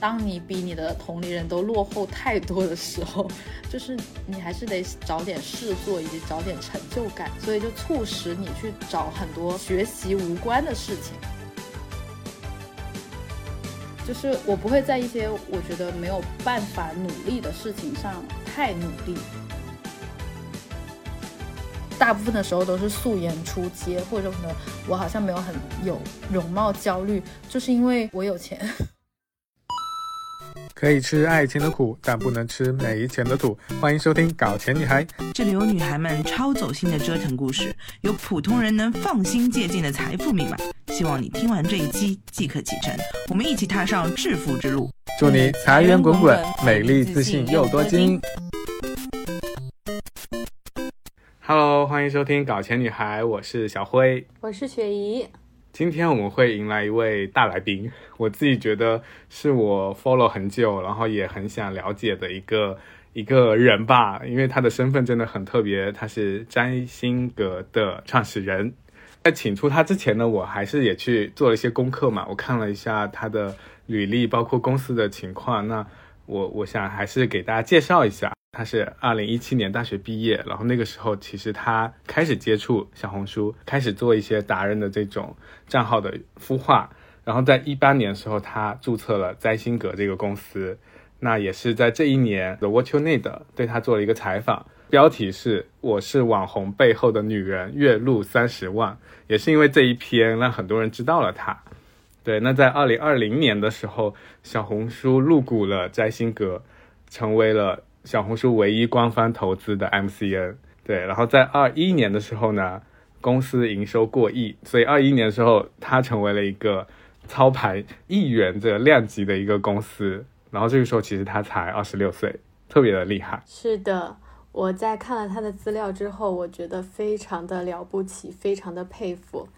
当你比你的同龄人都落后太多的时候，就是你还是得找点事做，以及找点成就感，所以就促使你去找很多学习无关的事情。就是我不会在一些我觉得没有办法努力的事情上太努力。大部分的时候都是素颜出街，或者可能我好像没有很有容貌焦虑，就是因为我有钱。可以吃爱情的苦，但不能吃没钱的土。欢迎收听《搞钱女孩》，这里有女孩们超走心的折腾故事，有普通人能放心借鉴的财富密码。希望你听完这一期即可启程，我们一起踏上致富之路。祝你财源滚滚，美丽自信又多金。Hello，欢迎收听《搞钱女孩》，我是小辉，我是雪姨。今天我们会迎来一位大来宾，我自己觉得是我 follow 很久，然后也很想了解的一个一个人吧，因为他的身份真的很特别，他是占星阁的创始人。在请出他之前呢，我还是也去做了一些功课嘛，我看了一下他的履历，包括公司的情况，那我我想还是给大家介绍一下。他是二零一七年大学毕业，然后那个时候其实他开始接触小红书，开始做一些达人的这种账号的孵化。然后在一八年的时候，他注册了摘星阁这个公司。那也是在这一年，The What You Need 对他做了一个采访，标题是“我是网红背后的女人，月入三十万”。也是因为这一篇，让很多人知道了他。对，那在二零二零年的时候，小红书入股了摘星阁，成为了。小红书唯一官方投资的 MCN，对，然后在二一年的时候呢，公司营收过亿，所以二一年的时候，它成为了一个操盘亿元的量级的一个公司。然后这个时候，其实他才二十六岁，特别的厉害。是的，我在看了他的资料之后，我觉得非常的了不起，非常的佩服，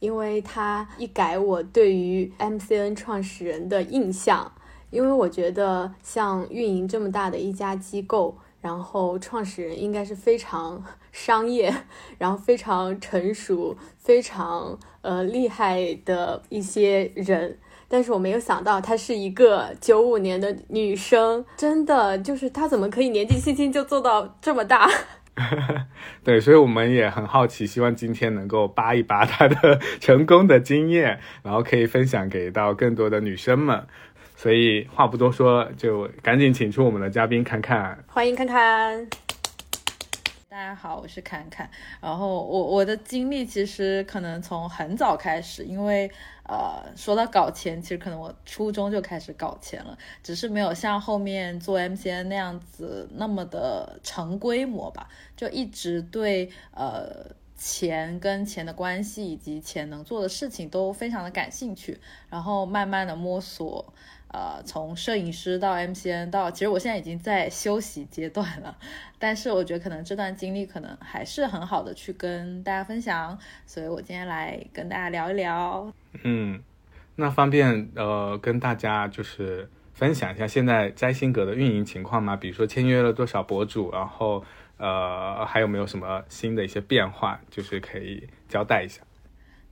因为他一改我对于 MCN 创始人的印象。因为我觉得像运营这么大的一家机构，然后创始人应该是非常商业，然后非常成熟、非常呃厉害的一些人。但是我没有想到她是一个九五年的女生，真的就是她怎么可以年纪轻轻就做到这么大？对，所以我们也很好奇，希望今天能够扒一扒她的 成功的经验，然后可以分享给到更多的女生们。所以话不多说，就赶紧请出我们的嘉宾侃侃。欢迎侃侃。大家好，我是侃侃。然后我我的经历其实可能从很早开始，因为呃说到搞钱，其实可能我初中就开始搞钱了，只是没有像后面做 MCN 那样子那么的成规模吧，就一直对呃钱跟钱的关系以及钱能做的事情都非常的感兴趣，然后慢慢的摸索。呃，从摄影师到 MCN 到，其实我现在已经在休息阶段了，但是我觉得可能这段经历可能还是很好的去跟大家分享，所以我今天来跟大家聊一聊。嗯，那方便呃跟大家就是分享一下现在摘星阁的运营情况吗？比如说签约了多少博主，然后呃还有没有什么新的一些变化，就是可以交代一下。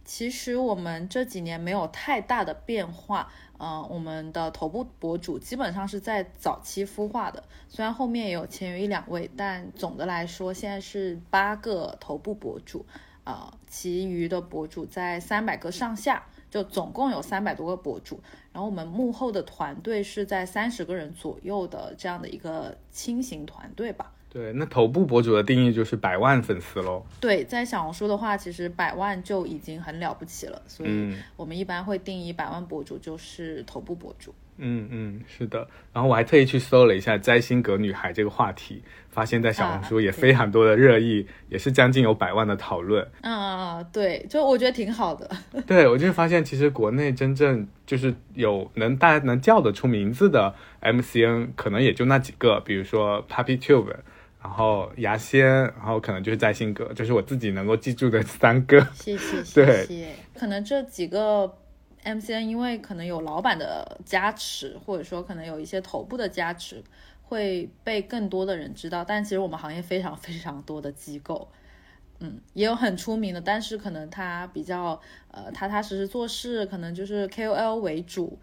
其实我们这几年没有太大的变化。嗯，我们的头部博主基本上是在早期孵化的，虽然后面也有签约一两位，但总的来说现在是八个头部博主，呃，其余的博主在三百个上下，就总共有三百多个博主。然后我们幕后的团队是在三十个人左右的这样的一个轻型团队吧。对，那头部博主的定义就是百万粉丝喽。对，在小红书的话，其实百万就已经很了不起了，所以我们一般会定义百万博主就是头部博主。嗯嗯，是的。然后我还特意去搜了一下“摘星阁女孩”这个话题，发现在小红书也非常多的热议，也是将近有百万的讨论。啊，对，就我觉得挺好的。对，我就发现其实国内真正就是有能大家能叫得出名字的 MCN，可能也就那几个，比如说 Puppy Tube。然后牙仙，然后可能就是在性格，就是我自己能够记住的三个。谢谢谢谢。可能这几个 MCN 因为可能有老板的加持，或者说可能有一些头部的加持，会被更多的人知道。但其实我们行业非常非常多的机构，嗯，也有很出名的，但是可能他比较呃踏踏实实做事，可能就是 KOL 为主。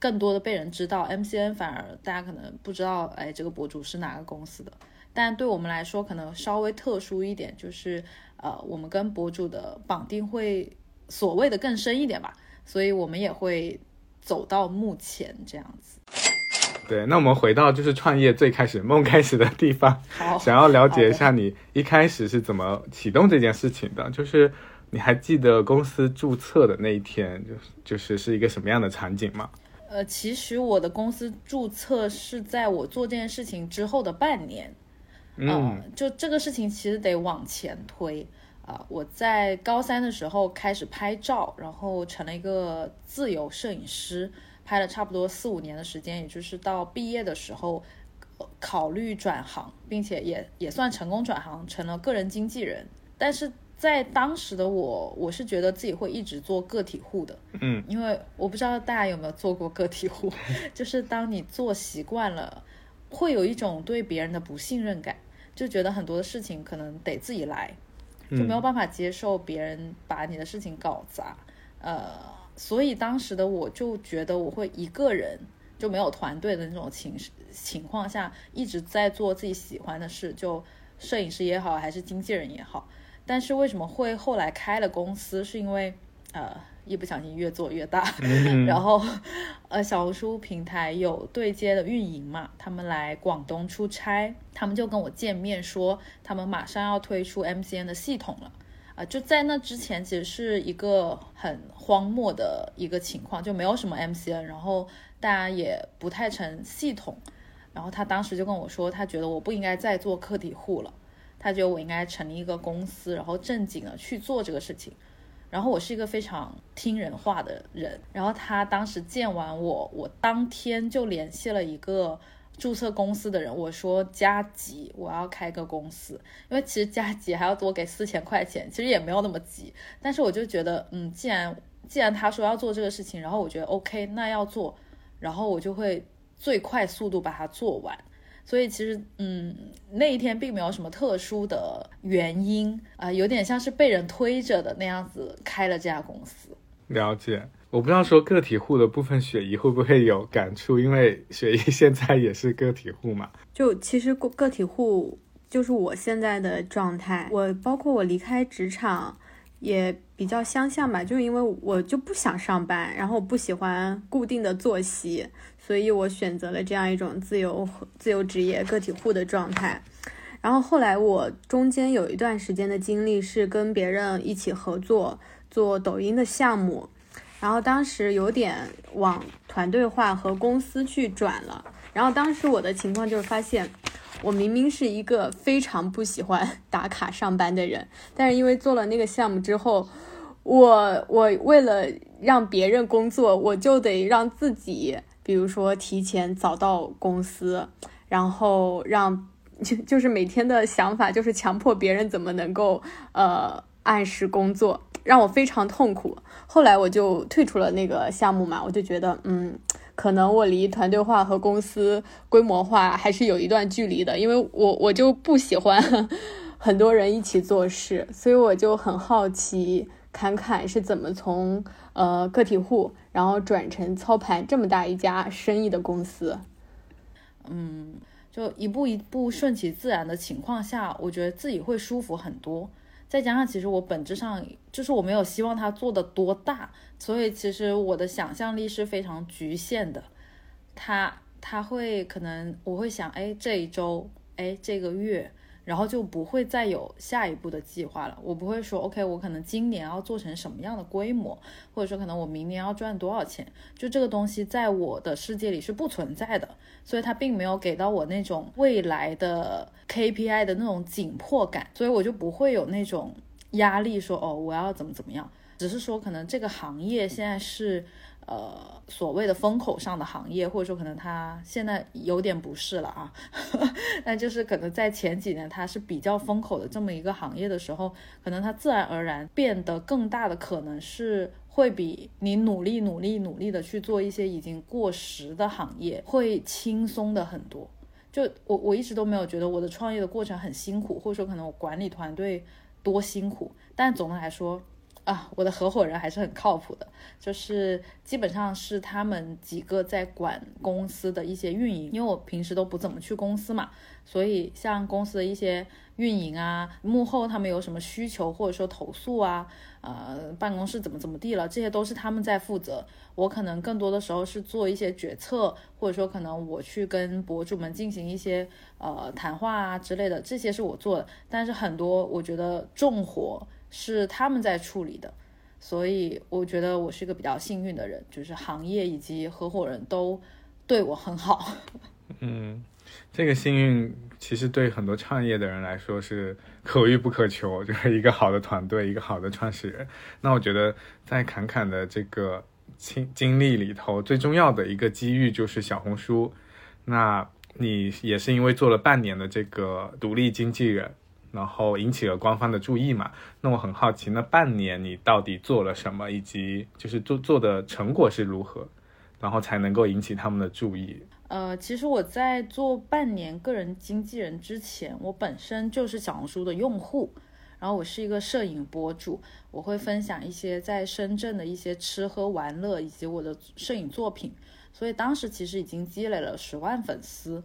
更多的被人知道，MCN 反而大家可能不知道，哎，这个博主是哪个公司的。但对我们来说，可能稍微特殊一点，就是呃，我们跟博主的绑定会所谓的更深一点吧，所以我们也会走到目前这样子。对，那我们回到就是创业最开始梦开始的地方，好，想要了解一下你一开始是怎么启动这件事情的，就是你还记得公司注册的那一天，就是就是是一个什么样的场景吗？呃，其实我的公司注册是在我做这件事情之后的半年，嗯，就这个事情其实得往前推啊、我在高三的时候开始拍照，然后成了一个自由摄影师，拍了差不多四五年的时间，也就是到毕业的时候，呃考虑转行，并且也也算成功转行，成了个人经纪人。但是在当时的我，我是觉得自己会一直做个体户的，嗯，因为我不知道大家有没有做过个体户，就是当你做习惯了，会有一种对别人的不信任感，就觉得很多的事情可能得自己来，就没有办法接受别人把你的事情搞砸，呃，所以当时的我就觉得我会一个人就没有团队的那种情情况下，一直在做自己喜欢的事，就摄影师也好，还是经纪人也好。但是为什么会后来开了公司，是因为呃一不小心越做越大，然后呃小红书平台有对接的运营嘛，他们来广东出差，他们就跟我见面说，他们马上要推出 MCN 的系统了。啊、就在那之前，其实是一个很荒漠的一个情况，就没有什么 MCN，然后大家也不太成系统。然后他当时就跟我说，他觉得我不应该再做客体户了，他觉得我应该成立一个公司，然后正经的去做这个事情。然后我是一个非常听人话的人，然后他当时见完我，我当天就联系了一个注册公司的人，我说加急，我要开个公司，因为其实加急还要多给四千块钱，其实也没有那么急，但是我就觉得，嗯，既然既然他说要做这个事情，然后我觉得 OK，那要做，然后我就会最快速度把它做完。所以其实，嗯，那一天并没有什么特殊的原因啊、有点像是被人推着的那样子开了这家公司。了解。我不知道说个体户的部分，雪姨会不会有感触？因为雪姨现在也是个体户嘛。就其实个个体户就是我现在的状态，我包括我离开职场也比较相像吧，就因为我就不想上班，然后我不喜欢固定的作息，所以我选择了这样一种自由自由职业个体户的状态。然后后来我中间有一段时间的经历是跟别人一起合作做抖音的项目，然后当时有点往团队化和公司去转了。然后当时我的情况就是发现，我明明是一个非常不喜欢打卡上班的人，但是因为做了那个项目之后，我我为了让别人工作，我就得让自己，比如说提前早到公司，然后让就就是每天的想法就是强迫别人怎么能够呃按时工作，让我非常痛苦。后来我就退出了那个项目嘛，我就觉得嗯。可能我离团队化和公司规模化还是有一段距离的，因为我我就不喜欢很多人一起做事，所以我就很好奇侃侃是怎么从呃个体户，然后转成操盘这么大一家生意的公司。嗯，就一步一步顺其自然的情况下，我觉得自己会舒服很多。再加上，其实我本质上就是我没有希望他做的多大，所以其实我的想象力是非常局限的。它它会可能我会想，哎，这一周，哎，这个月，然后就不会再有下一步的计划了。我不会说，OK，我可能今年要做成什么样的规模，或者说可能我明年要赚多少钱，就这个东西在我的世界里是不存在的。所以它并没有给到我那种未来的 KPI 的那种紧迫感，所以我就不会有那种压力说哦我要怎么怎么样，只是说可能这个行业现在是呃所谓的风口上的行业，或者说可能它现在有点不是了啊，那就是可能在前几年它是比较风口的这么一个行业的时候，可能它自然而然变得更大的可能是。会比你努力努力努力的去做一些已经过时的行业会轻松的很多。就我我一直都没有觉得我的创业的过程很辛苦，或者说可能我管理团队多辛苦，但总的来说，啊，我的合伙人还是很靠谱的，就是基本上是他们几个在管公司的一些运营，因为我平时都不怎么去公司嘛，所以像公司的一些运营啊，幕后他们有什么需求或者说投诉啊，呃，办公室怎么怎么地了，这些都是他们在负责。我可能更多的时候是做一些决策，或者说可能我去跟博主们进行一些呃谈话啊之类的，这些是我做的。但是很多我觉得重活。是他们在处理的，所以我觉得我是一个比较幸运的人，就是行业以及合伙人都对我很好。嗯，这个幸运其实对很多创业的人来说是可遇不可求，就是一个好的团队，一个好的创始人。那我觉得在侃侃的这个经经历里头，最重要的一个机遇就是小红书。那你也是因为做了半年的这个独立经纪人。然后引起了官方的注意嘛？那我很好奇，那半年你到底做了什么，以及就是做做的成果是如何，然后才能够引起他们的注意？呃，其实我在做半年个人经纪人之前，我本身就是小红书的用户，然后我是一个摄影博主，我会分享一些在深圳的一些吃喝玩乐以及我的摄影作品，所以当时其实已经积累了十万粉丝。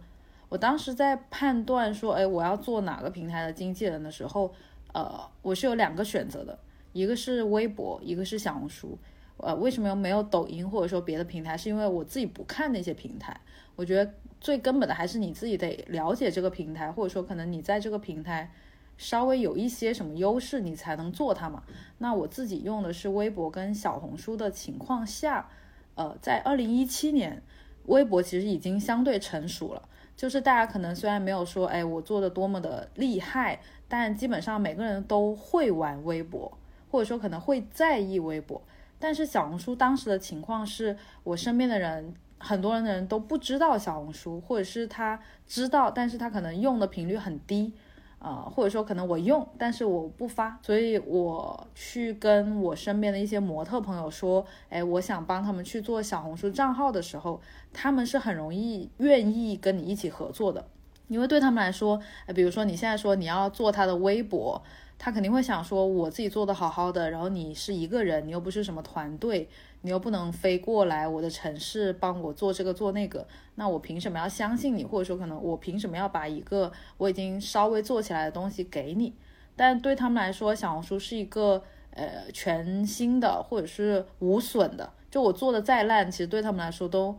我当时在判断说，哎，我要做哪个平台的经纪人的时候，呃，我是有两个选择的，一个是微博，一个是小红书。呃，为什么没有抖音或者说别的平台？是因为我自己不看那些平台。我觉得最根本的还是你自己得了解这个平台，或者说可能你在这个平台稍微有一些什么优势，你才能做它嘛。那我自己用的是微博跟小红书的情况下，呃，在二零一七年，微博其实已经相对成熟了。就是大家可能虽然没有说，哎，我做的多么的厉害，但基本上每个人都会玩微博，或者说可能会在意微博。但是小红书当时的情况是，我身边的人，很多人的人都不知道小红书，或者是他知道，但是他可能用的频率很低。呃，或者说可能我用，但是我不发，所以我去跟我身边的一些模特朋友说，哎，我想帮他们去做小红书账号的时候，他们是很容易愿意跟你一起合作的，因为对他们来说，哎，比如说你现在说你要做他的微博。他肯定会想说，我自己做的好好的，然后你是一个人，你又不是什么团队，你又不能飞过来我的城市帮我做这个做那个，那我凭什么要相信你？或者说，可能我凭什么要把一个我已经稍微做起来的东西给你？但对他们来说，小红书是一个呃全新的或者是无损的，就我做的再烂，其实对他们来说都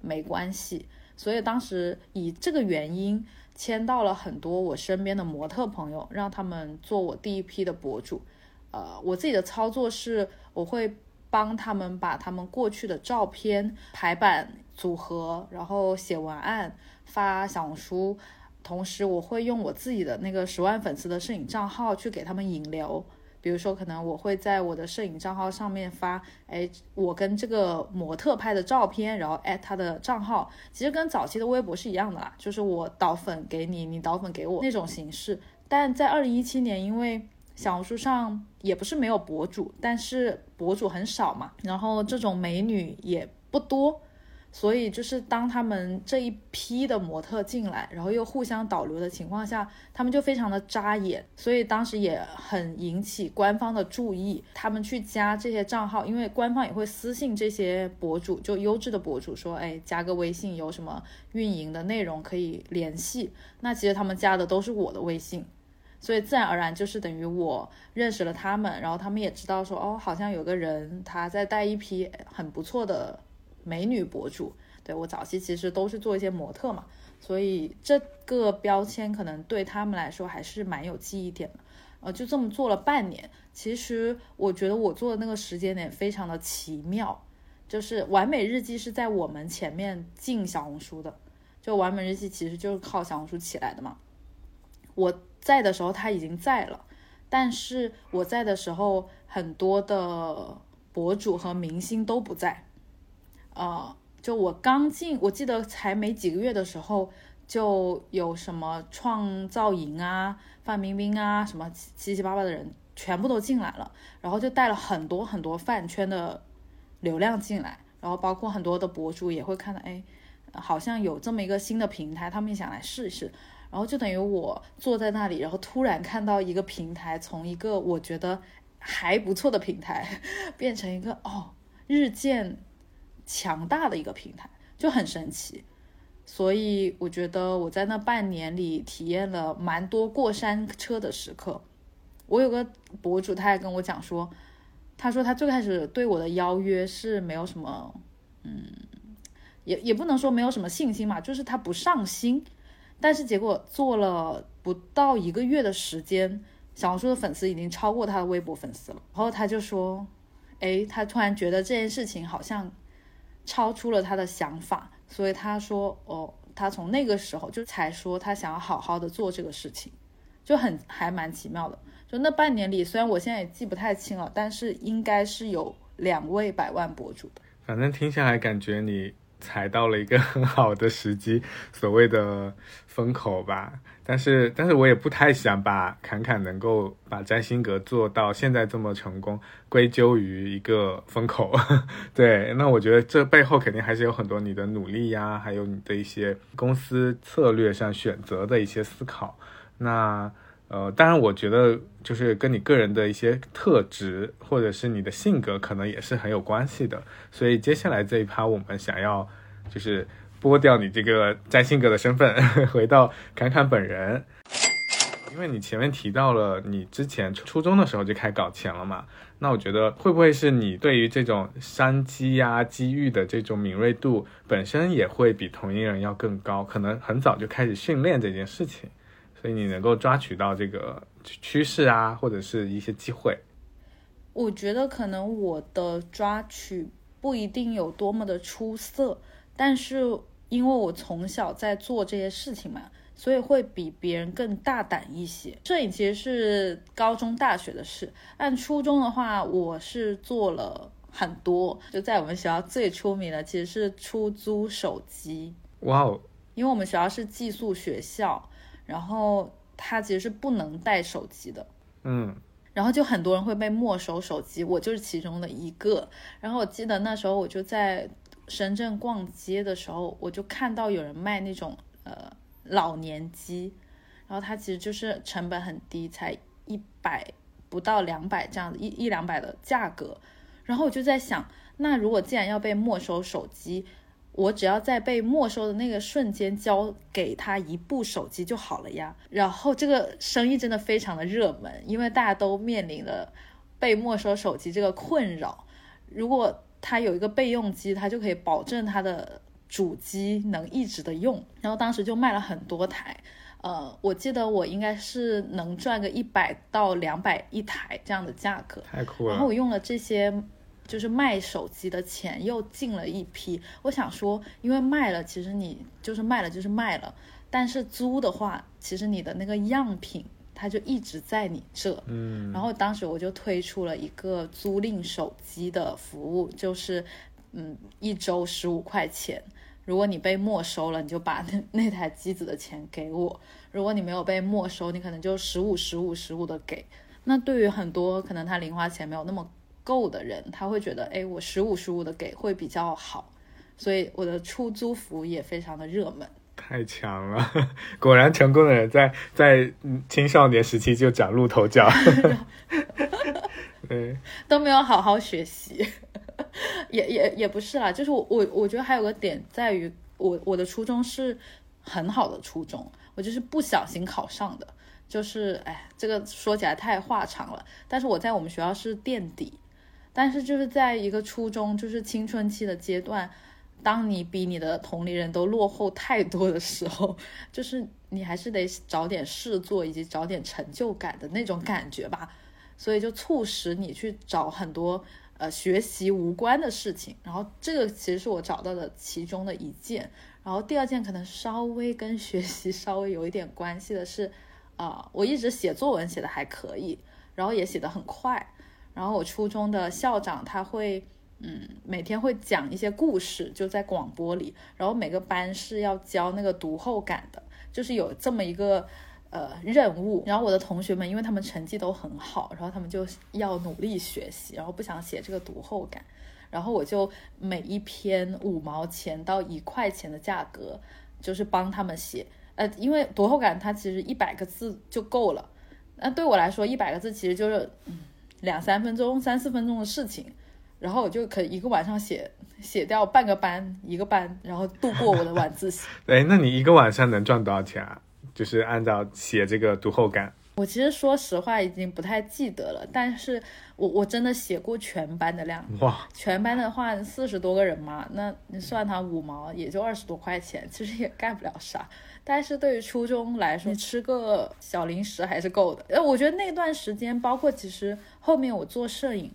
没关系。所以当时以这个原因。签到了很多我身边的模特朋友，让他们做我第一批的博主。呃，我自己的操作是，我会帮他们把他们过去的照片排版组合，然后写文案发小红书，同时我会用我自己的那个十万粉丝的摄影账号去给他们引流。比如说，可能我会在我的摄影账号上面发，哎，我跟这个模特拍的照片，然后艾特他的账号，其实跟早期的微博是一样的啦，就是我导粉给你，你导粉给我那种形式。但在二零一七年，因为小红书上也不是没有博主，但是博主很少嘛，然后这种美女也不多。所以就是当他们这一批的模特进来，然后又互相导流的情况下，他们就非常的扎眼，所以当时也很引起官方的注意。他们去加这些账号，因为官方也会私信这些博主，就优质的博主说，哎，加个微信，有什么运营的内容可以联系。那其实他们加的都是我的微信，所以自然而然就是等于我认识了他们，然后他们也知道说，哦，好像有个人他在带一批很不错的。美女博主，对我早期其实都是做一些模特嘛，所以这个标签可能对他们来说还是蛮有记忆点的。呃，就这么做了半年，其实我觉得我做的那个时间点非常的奇妙，就是完美日记是在我们前面进小红书的，就完美日记其实就是靠小红书起来的嘛。我在的时候他已经在了，但是我在的时候很多的博主和明星都不在。呃，就我刚进，我记得才没几个月的时候，就有什么创造营啊、范冰冰啊，什么七七八八的人全部都进来了，然后就带了很多很多饭圈的流量进来，然后包括很多的博主也会看到，哎，好像有这么一个新的平台，他们也想来试一试，然后就等于我坐在那里，然后突然看到一个平台从一个我觉得。还不错的平台，变成一个哦日渐强大的一个平台，就很神奇。所以我觉得我在那半年里体验了蛮多过山车的时刻。我有个博主，他还跟我讲说，他说他最开始对我的邀约是没有什么，嗯，也也不能说没有什么信心嘛，就是他不上心。但是结果做了不到一个月的时间，小红书的粉丝已经超过他的微博粉丝了。然后他就说，哎，他突然觉得这件事情好像超出了他的想法，所以他说，哦，他从那个时候就才说他想要好好的做这个事情，就很还蛮奇妙的。就那半年里，虽然我现在也记不太清了，但是应该是有两位百万博主的。反正听下来感觉你踩到了一个很好的时机，所谓的风口吧。但是，但是我也不太想把侃侃能够把占星阁做到现在这么成功归咎于一个风口。对，那我觉得这背后肯定还是有很多你的努力呀，还有你的一些公司策略上选择的一些思考。那。呃，当然，我觉得就是跟你个人的一些特质，或者是你的性格，可能也是很有关系的。所以接下来这一趴，我们想要就是剥掉你这个占星格的身份，回到侃侃本人。因为你前面提到了你之前初中的时候就开始搞钱了嘛，那我觉得会不会是你对于这种商机呀、机遇的这种敏锐度本身也会比同龄人要更高？可能很早就开始训练这件事情。所以你能够抓取到这个趋势啊，或者是一些机会。我觉得可能我的抓取不一定有多么的出色，但是因为我从小在做这些事情嘛，所以会比别人更大胆一些。摄影其实是高中、大学的事，按初中的话，我是做了很多。就在我们学校最出名的，其实是出租手机。哇哦！因为我们学校是寄宿学校。然后他其实是不能带手机的，嗯，然后就很多人会被没收手机，我就是其中的一个。然后我记得那时候我就在深圳逛街的时候，我就看到有人卖那种呃老年机，然后它其实就是成本很低，才一百不到两百这样子一一两百的价格。然后我就在想，那如果既然要被没收手机，我只要在被没收的那个瞬间交给他一部手机就好了呀。然后这个生意真的非常的热门，因为大家都面临着被没收手机这个困扰。如果他有一个备用机，他就可以保证他的主机能一直的用。然后当时就卖了很多台，呃，我记得我应该是能赚个一百到两百一台这样的价格。太酷了。然后我用了这些。就是卖手机的钱又进了一批，我想说，因为卖了，其实你就是卖了就是卖了，但是租的话，其实你的那个样品它就一直在你这，嗯，然后当时我就推出了一个租赁手机的服务，就是嗯一周十五块钱，如果你被没收了，你就把那那台机子的钱给我；如果你没有被没收，你可能就十五十五十五的给。那对于很多可能他零花钱没有那么。够的人，他会觉得，哎，我十五十五的给会比较好，所以我的出租服务也非常的热门。太强了，果然成功的人在在青少年时期就崭露头角。对，都没有好好学习，也也也不是啦，就是我我我觉得还有个点在于，我我的初中是很好的初中，我就是不小心考上的，就是哎，这个说起来太话长了，但是我在我们学校是垫底。但是就是在一个初中，就是青春期的阶段，当你比你的同龄人都落后太多的时候，就是你还是得找点事做，以及找点成就感的那种感觉吧。所以就促使你去找很多呃学习无关的事情。然后这个其实是我找到的其中的一件。然后第二件可能稍微跟学习稍微有一点关系的是，啊，我一直写作文写的还可以，然后也写的很快。然后我初中的校长他会，嗯，每天会讲一些故事，就在广播里。然后每个班是要交那个读后感的，就是有这么一个呃任务。然后我的同学们，因为他们成绩都很好，然后他们就要努力学习，然后不想写这个读后感。然后我就每一篇五毛钱到一块钱的价格，就是帮他们写。呃，因为读后感它其实一百个字就够了。那对我来说，一百个字其实就是，嗯。两三分钟、三四分钟的事情，然后我就可以一个晚上写写掉半个班、一个班，然后度过我的晚自习。哎，那你一个晚上能赚多少钱啊？就是按照写这个读后感。我其实说实话已经不太记得了，但是我我真的写过全班的量。哇，全班的话四十多个人嘛，那你算他五毛也就二十多块钱，其实也干不了啥。但是对于初中来说，你吃个小零食还是够的。呃，我觉得那段时间，包括其实后面我做摄影，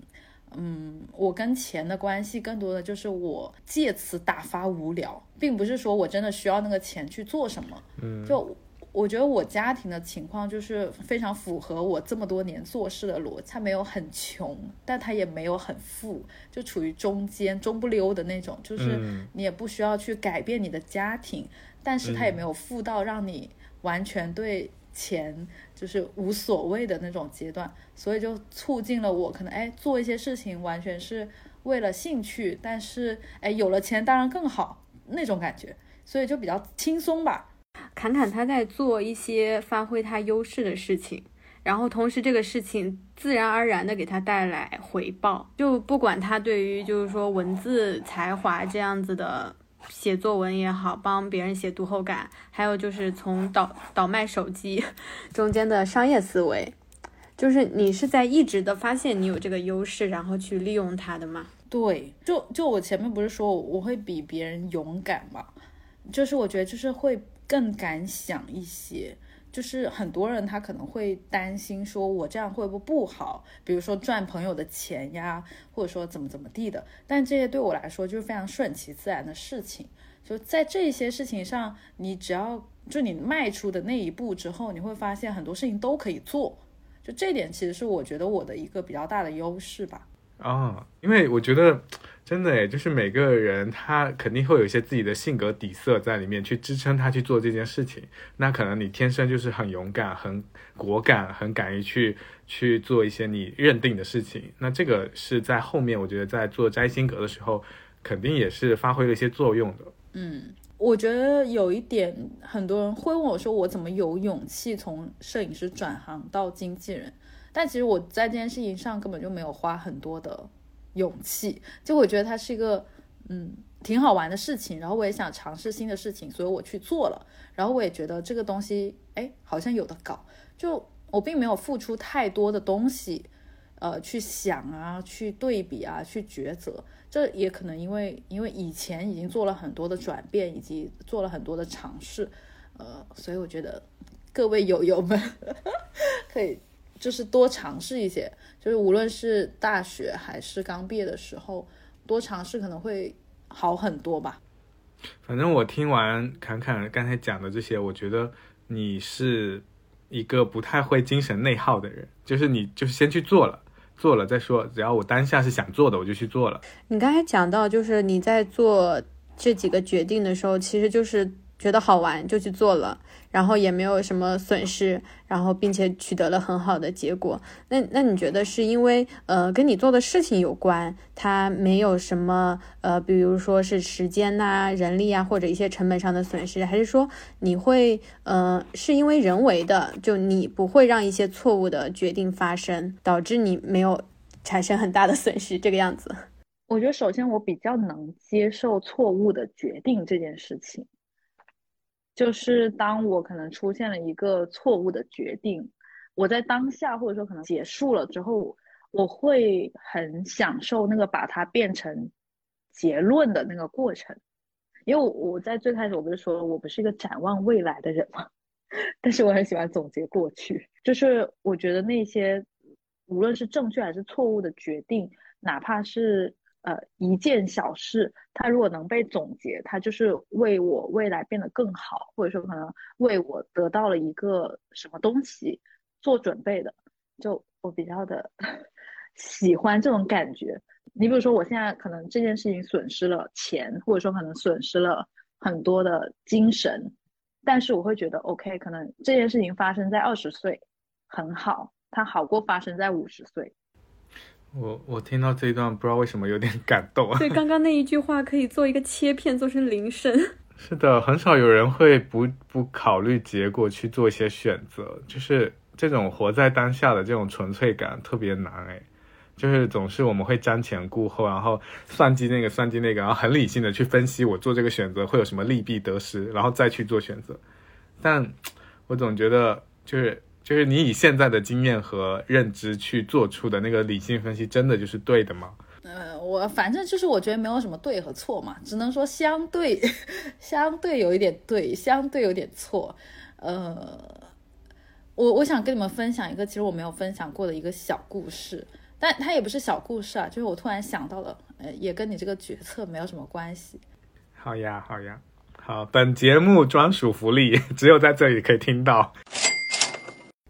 嗯，我跟钱的关系更多的就是我借此打发无聊，并不是说我真的需要那个钱去做什么。嗯，就。我觉得我家庭的情况就是非常符合我这么多年做事的逻辑，他没有很穷，但他也没有很富，就处于中间中不溜的那种，就是你也不需要去改变你的家庭，但是他也没有富到让你完全对钱就是无所谓的那种阶段，所以就促进了我可能哎做一些事情完全是为了兴趣，但是哎有了钱当然更好那种感觉，所以就比较轻松吧。侃侃他在做一些发挥他优势的事情，然后同时这个事情自然而然的给他带来回报。就不管他对于就是说文字才华这样子的写作文也好，帮别人写读后感，还有就是从倒倒卖手机 中间的商业思维，就是你是在一直的发现你有这个优势，然后去利用它的吗？对，就就我前面不是说我会比别人勇敢嘛，就是我觉得就是会。更敢想一些，就是很多人他可能会担心说，我这样会不会不好？比如说赚朋友的钱呀，或者说怎么怎么地的。但这些对我来说就是非常顺其自然的事情。就在这些事情上，你只要就你迈出的那一步之后，你会发现很多事情都可以做。就这点其实是我觉得我的一个比较大的优势吧。啊，因为我觉得。真的诶，就是每个人他肯定会有一些自己的性格底色在里面，去支撑他去做这件事情。那可能你天生就是很勇敢、很果敢、很敢于去去做一些你认定的事情。那这个是在后面，我觉得在做摘星阁的时候，肯定也是发挥了一些作用的。嗯，我觉得有一点，很多人会问我说，我怎么有勇气从摄影师转行到经纪人？但其实我在这件事情上根本就没有花很多的。勇气，就我觉得它是一个，嗯，挺好玩的事情。然后我也想尝试新的事情，所以我去做了。然后我也觉得这个东西，哎，好像有的搞。就我并没有付出太多的东西，呃，去想啊，去对比啊，去抉择。这也可能因为因为以前已经做了很多的转变，以及做了很多的尝试，呃，所以我觉得各位友友们 可以。就是多尝试一些，就是无论是大学还是刚毕业的时候，多尝试可能会好很多吧。反正我听完侃侃刚才讲的这些，我觉得你是一个不太会精神内耗的人，就是你就是先去做了，做了再说，只要我当下是想做的，我就去做了。你刚才讲到，就是你在做这几个决定的时候，其实就是觉得好玩就去做了。然后也没有什么损失，然后并且取得了很好的结果。那那你觉得是因为呃跟你做的事情有关，它没有什么呃，比如说是时间呐、人力啊或者一些成本上的损失，还是说你会呃是因为人为的，就你不会让一些错误的决定发生，导致你没有产生很大的损失这个样子？我觉得首先我比较能接受错误的决定这件事情。就是当我可能出现了一个错误的决定，我在当下或者说可能结束了之后，我会很享受那个把它变成结论的那个过程。因为我在最开始我不是说我不是一个展望未来的人嘛，但是我很喜欢总结过去。就是我觉得那些无论是正确还是错误的决定，哪怕是。呃，一件小事，它如果能被总结，它就是为我未来变得更好，或者说可能为我得到了一个什么东西做准备的。就我比较的 喜欢这种感觉。你比如说，我现在可能这件事情损失了钱，或者说可能损失了很多的精神，但是我会觉得 OK，可能这件事情发生在二十岁很好，它好过发生在五十岁。我我听到这一段，不知道为什么有点感动啊。对，刚刚那一句话可以做一个切片，做成铃声。是的，很少有人会不不考虑结果去做一些选择，就是这种活在当下的这种纯粹感特别难哎。就是总是我们会瞻前顾后，然后算计那个算计那个，然后很理性的去分析我做这个选择会有什么利弊得失，然后再去做选择。但我总觉得就是就是你以现在的经验和认知去做出的那个理性分析，真的就是对的吗？呃，我反正就是我觉得没有什么对和错嘛，只能说相对 相对有一点对，相对有点错。呃，我我想跟你们分享一个其实我没有分享过的一个小故事，但它也不是小故事啊，就是我突然想到了，呃，也跟你这个决策没有什么关系。好呀，好呀，好，本节目专属福利，只有在这里可以听到。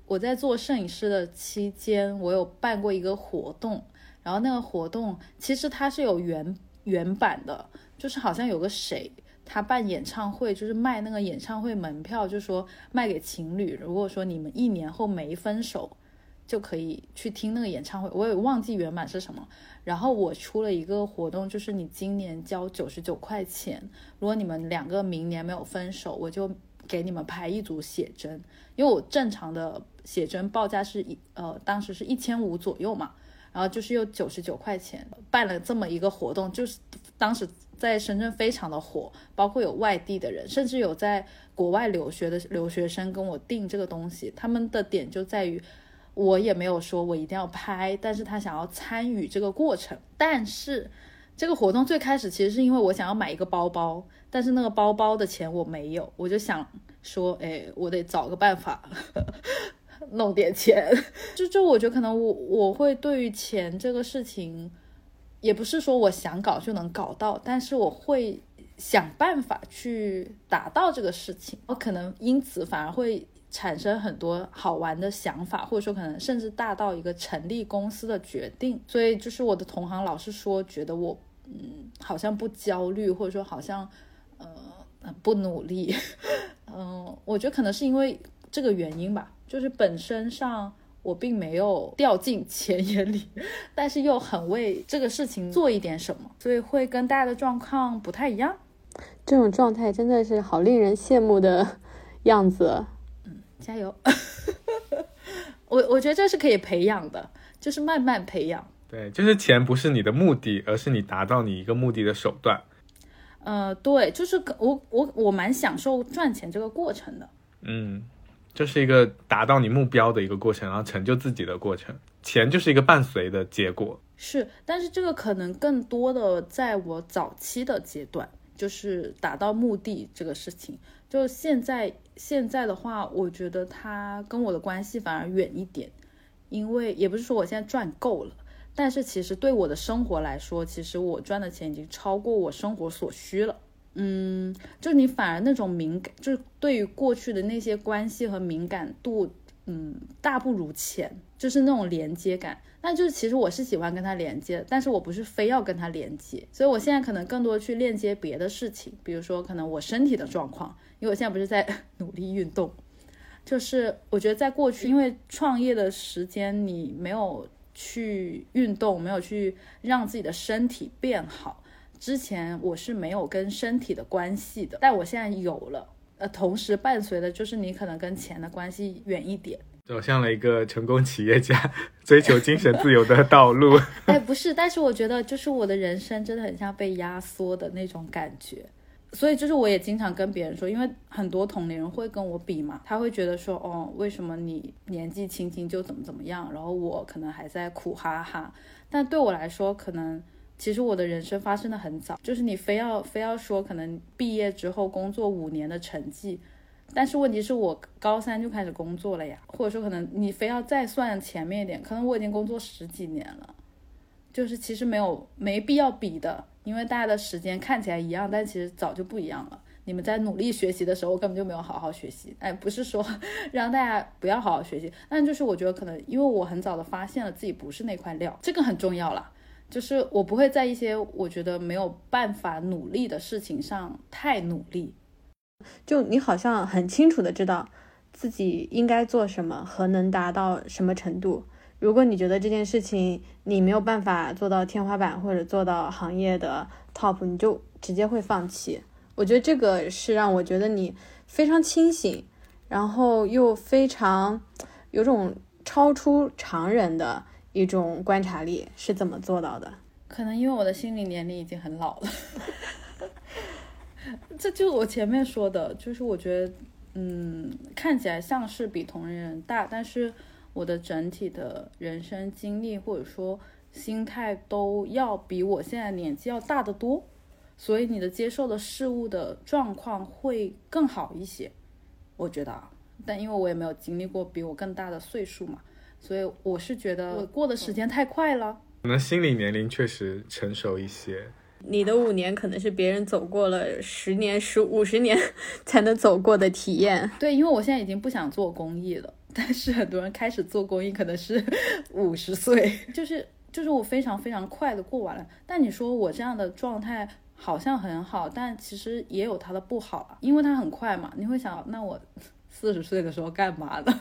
我在做摄影师的期间，我有办过一个活动，然后那个活动其实它是有原原版的，就是好像有个谁他办演唱会，就是卖那个演唱会门票，就说卖给情侣，如果说你们一年后没分手，就可以去听那个演唱会。我也忘记原版是什么。然后我出了一个活动，就是你今年交九十九块钱，如果你们两个明年没有分手，我就给你们拍一组写真，因为我正常的。写真报价是一呃，当时是一千五左右嘛，然后就是又九十九块钱办了这么一个活动，就是当时在深圳非常的火，包括有外地的人，甚至有在国外留学的留学生跟我订这个东西，他们的点就在于我也没有说我一定要拍，但是他想要参与这个过程。但是这个活动最开始其实是因为我想要买一个包包，但是那个包包的钱我没有，我就想说，哎，我得找个办法。弄点钱，就就我觉得可能我我会对于钱这个事情，也不是说我想搞就能搞到，但是我会想办法去达到这个事情。我可能因此反而会产生很多好玩的想法，或者说可能甚至大到一个成立公司的决定。所以就是我的同行老是说，觉得我嗯好像不焦虑，或者说好像呃不努力。嗯，我觉得可能是因为这个原因吧。就是本身上我并没有掉进钱眼里，但是又很为这个事情做一点什么，所以会跟大家的状况不太一样。这种状态真的是好令人羡慕的样子。嗯，加油！我我觉得这是可以培养的，就是慢慢培养。对，就是钱不是你的目的，而是你达到你一个目的的手段。呃，对，就是我我我蛮享受赚钱这个过程的。嗯。就是一个达到你目标的一个过程，然后成就自己的过程。钱就是一个伴随的结果。是，但是这个可能更多的在我早期的阶段，就是达到目的这个事情。就现在，现在的话，我觉得它跟我的关系反而远一点，因为也不是说我现在赚够了，但是其实对我的生活来说，其实我赚的钱已经超过我生活所需了。嗯，就你反而那种敏感，就是对于过去的那些关系和敏感度，嗯，大不如前，就是那种连接感。那就是其实我是喜欢跟他连接，但是我不是非要跟他连接，所以我现在可能更多去链接别的事情，比如说可能我身体的状况，因为我现在不是在努力运动，就是我觉得在过去，因为创业的时间你没有去运动，没有去让自己的身体变好。之前我是没有跟身体的关系的，但我现在有了。呃，同时伴随的就是你可能跟钱的关系远一点，走向了一个成功企业家追求精神自由的道路。哎，不是，但是我觉得就是我的人生真的很像被压缩的那种感觉。所以就是我也经常跟别人说，因为很多同龄人会跟我比嘛，他会觉得说，哦，为什么你年纪轻轻就怎么怎么样，然后我可能还在苦哈哈。但对我来说，可能。其实我的人生发生的很早，就是你非要非要说可能毕业之后工作五年的成绩，但是问题是我高三就开始工作了呀，或者说可能你非要再算前面一点，可能我已经工作十几年了，就是其实没有没必要比的，因为大家的时间看起来一样，但其实早就不一样了。你们在努力学习的时候我根本就没有好好学习，哎，不是说 让大家不要好好学习，但就是我觉得可能因为我很早的发现了自己不是那块料，这个很重要了。就是我不会在一些我觉得没有办法努力的事情上太努力。就你好像很清楚的知道自己应该做什么和能达到什么程度。如果你觉得这件事情你没有办法做到天花板或者做到行业的 top，你就直接会放弃。我觉得这个是让我觉得你非常清醒，然后又非常有种超出常人的。一种观察力，是怎么做到的？可能因为我的心理年龄已经很老了，这就我前面说的，就是我觉得，嗯，看起来像是比同龄人大，但是我的整体的人生经历或者说心态都要比我现在年纪要大得多，所以你的接受的事物的状况会更好一些，我觉得啊，但因为我也没有经历过比我更大的岁数嘛，所以我是觉得我过的时间太快了。可能心理年龄确实成熟一些。你的五年可能是别人走过了十年、十五十年才能走过的体验。对，因为我现在已经不想做公益了，但是很多人开始做公益可能是五十岁，就是就是我非常非常快的过完了。但你说我这样的状态好像很好，但其实也有它的不好啊，因为它很快嘛。你会想，那我四十岁的时候干嘛呢？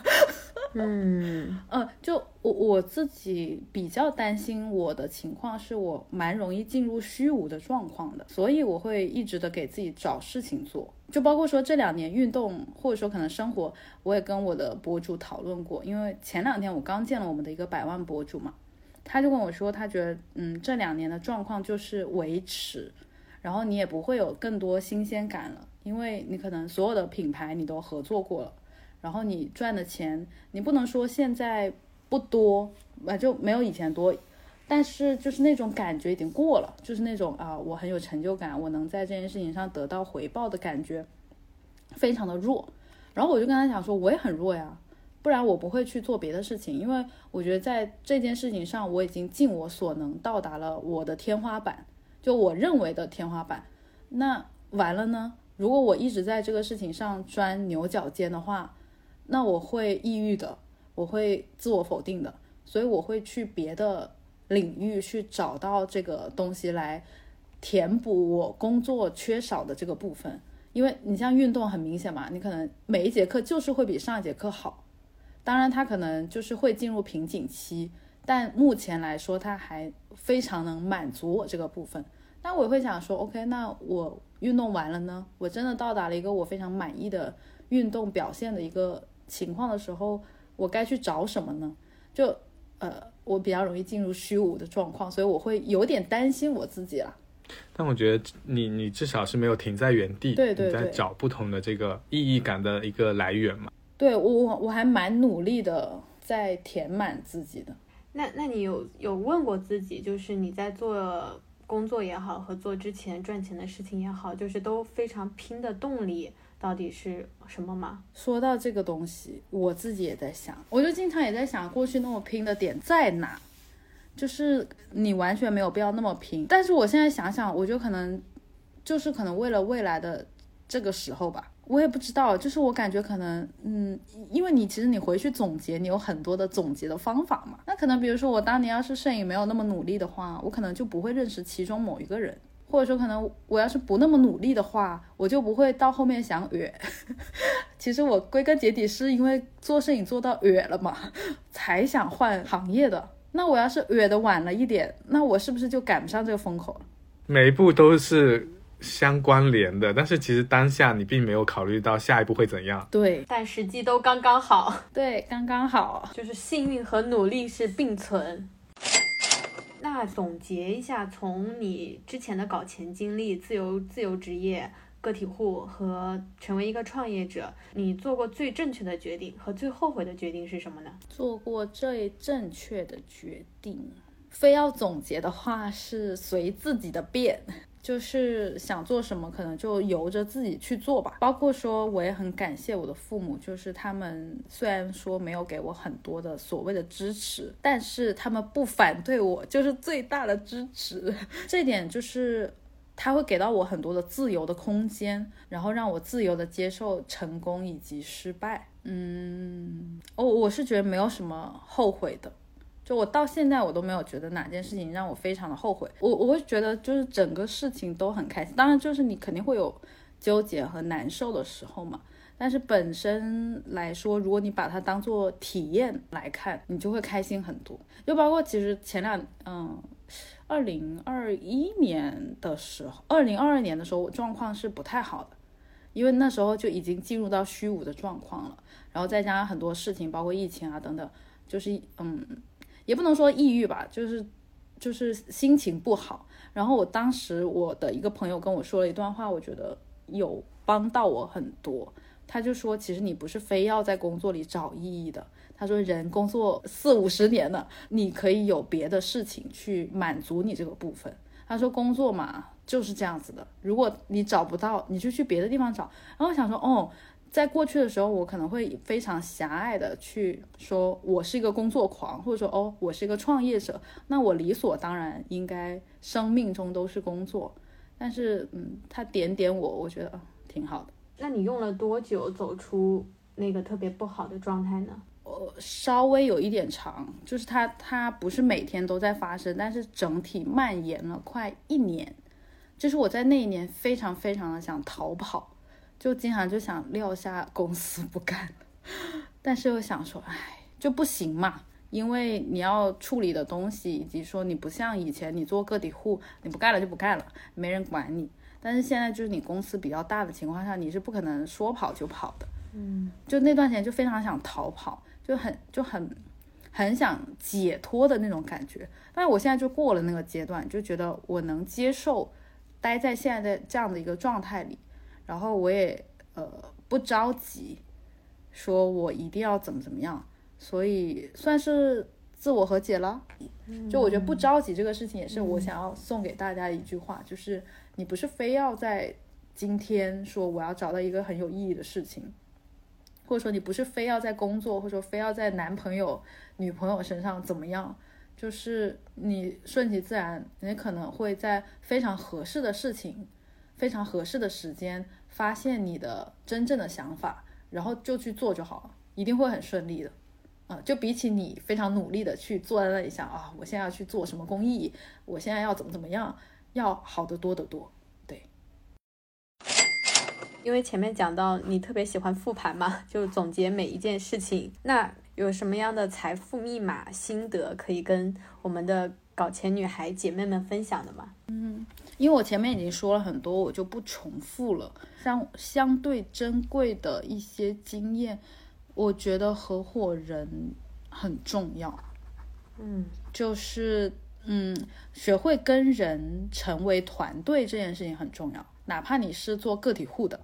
嗯，呃，就我我自己比较担心我的情况是我蛮容易进入虚无的状况的，所以我会一直的给自己找事情做，就包括说这两年运动或者说可能生活，我也跟我的博主讨论过，因为前两天我刚见了我们的一个百万博主嘛，他就跟我说他觉得嗯这两年的状况就是维持，然后你也不会有更多新鲜感了，因为你可能所有的品牌你都合作过了。然后你赚的钱，你不能说现在不多，啊就没有以前多，但是就是那种感觉已经过了，就是那种啊我很有成就感，我能在这件事情上得到回报的感觉，非常的弱。然后我就跟他讲说，我也很弱呀，不然我不会去做别的事情，因为我觉得在这件事情上我已经尽我所能到达了我的天花板，就我认为的天花板。那完了呢？如果我一直在这个事情上钻牛角尖的话，那我会抑郁的，我会自我否定的，所以我会去别的领域去找到这个东西来填补我工作缺少的这个部分。因为你像运动很明显嘛，你可能每一节课就是会比上一节课好，当然它可能就是会进入瓶颈期，但目前来说它还非常能满足我这个部分。那我会想说，OK，那我运动完了呢，我真的到达了一个我非常满意的运动表现的一个。情况的时候，我该去找什么呢？就呃，我比较容易进入虚无的状况，所以我会有点担心我自己了。但我觉得你你至少是没有停在原地，对对对，在找不同的这个意义感的一个来源嘛。对我我我还蛮努力的在填满自己的。那那你有有问过自己，就是你在做工作也好，和做之前赚钱的事情也好，就是都非常拼的动力。到底是什么吗？说到这个东西，我自己也在想，我就经常也在想，过去那么拼的点在哪？就是你完全没有必要那么拼。但是我现在想想，我就可能就是可能为了未来的这个时候吧，我也不知道。就是我感觉可能，嗯，因为你其实你回去总结，你有很多的总结的方法嘛。那可能比如说我当年要是摄影没有那么努力的话，我可能就不会认识其中某一个人。或者说，可能我要是不那么努力的话，我就不会到后面想哕。其实我归根结底是因为做摄影做到哕了嘛，才想换行业的。那我要是哕的晚了一点，那我是不是就赶不上这个风口了？每一步都是相关联的，但是其实当下你并没有考虑到下一步会怎样。对，但时机都刚刚好。对，刚刚好，就是幸运和努力是并存。那总结一下，从你之前的搞钱经历、自由自由职业、个体户和成为一个创业者，你做过最正确的决定和最后悔的决定是什么呢？做过最正确的决定，非要总结的话是随自己的便。就是想做什么，可能就由着自己去做吧。包括说，我也很感谢我的父母，就是他们虽然说没有给我很多的所谓的支持，但是他们不反对我，就是最大的支持。这点就是他会给到我很多的自由的空间，然后让我自由的接受成功以及失败。嗯，我我是觉得没有什么后悔的。就我到现在我都没有觉得哪件事情让我非常的后悔，我我会觉得就是整个事情都很开心，当然就是你肯定会有纠结和难受的时候嘛，但是本身来说，如果你把它当做体验来看，你就会开心很多。就包括其实前两嗯，二零二一年的时候，二零二二年的时候，我状况是不太好的，因为那时候就已经进入到虚无的状况了，然后再加上很多事情，包括疫情啊等等，就是嗯。也不能说抑郁吧，就是就是心情不好。然后我当时我的一个朋友跟我说了一段话，我觉得有帮到我很多。他就说，其实你不是非要在工作里找意义的。他说，人工作四五十年了，你可以有别的事情去满足你这个部分。他说，工作嘛就是这样子的，如果你找不到，你就去别的地方找。然后我想说，哦。在过去的时候，我可能会非常狭隘的去说，我是一个工作狂，或者说，哦，我是一个创业者，那我理所当然应该生命中都是工作。但是，嗯，他点点我，我觉得挺好的。那你用了多久走出那个特别不好的状态呢？呃，稍微有一点长，就是它它不是每天都在发生，但是整体蔓延了快一年。就是我在那一年非常非常的想逃跑。就经常就想撂下公司不干，但是又想说，哎，就不行嘛，因为你要处理的东西，以及说你不像以前你做个体户，你不干了就不干了，没人管你。但是现在就是你公司比较大的情况下，你是不可能说跑就跑的。嗯，就那段时间就非常想逃跑，就很就很很想解脱的那种感觉。但是我现在就过了那个阶段，就觉得我能接受待在现在的这样的一个状态里。然后我也呃不着急，说我一定要怎么怎么样，所以算是自我和解了。就我觉得不着急这个事情，也是我想要送给大家一句话，就是你不是非要在今天说我要找到一个很有意义的事情，或者说你不是非要在工作，或者说非要在男朋友、女朋友身上怎么样，就是你顺其自然，你可能会在非常合适的事情。非常合适的时间，发现你的真正的想法，然后就去做就好了，一定会很顺利的。啊，就比起你非常努力的去坐在那里想啊，我现在要去做什么公益，我现在要怎么怎么样，要好得多得多。对，因为前面讲到你特别喜欢复盘嘛，就总结每一件事情。那有什么样的财富密码心得可以跟我们的搞钱女孩姐妹们分享的吗？嗯。因为我前面已经说了很多，我就不重复了。相相对珍贵的一些经验，我觉得合伙人很重要。嗯，就是嗯，学会跟人成为团队这件事情很重要。哪怕你是做个体户的，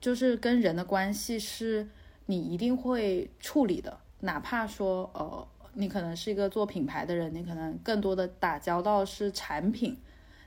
就是跟人的关系是你一定会处理的。哪怕说呃，你可能是一个做品牌的人，你可能更多的打交道是产品。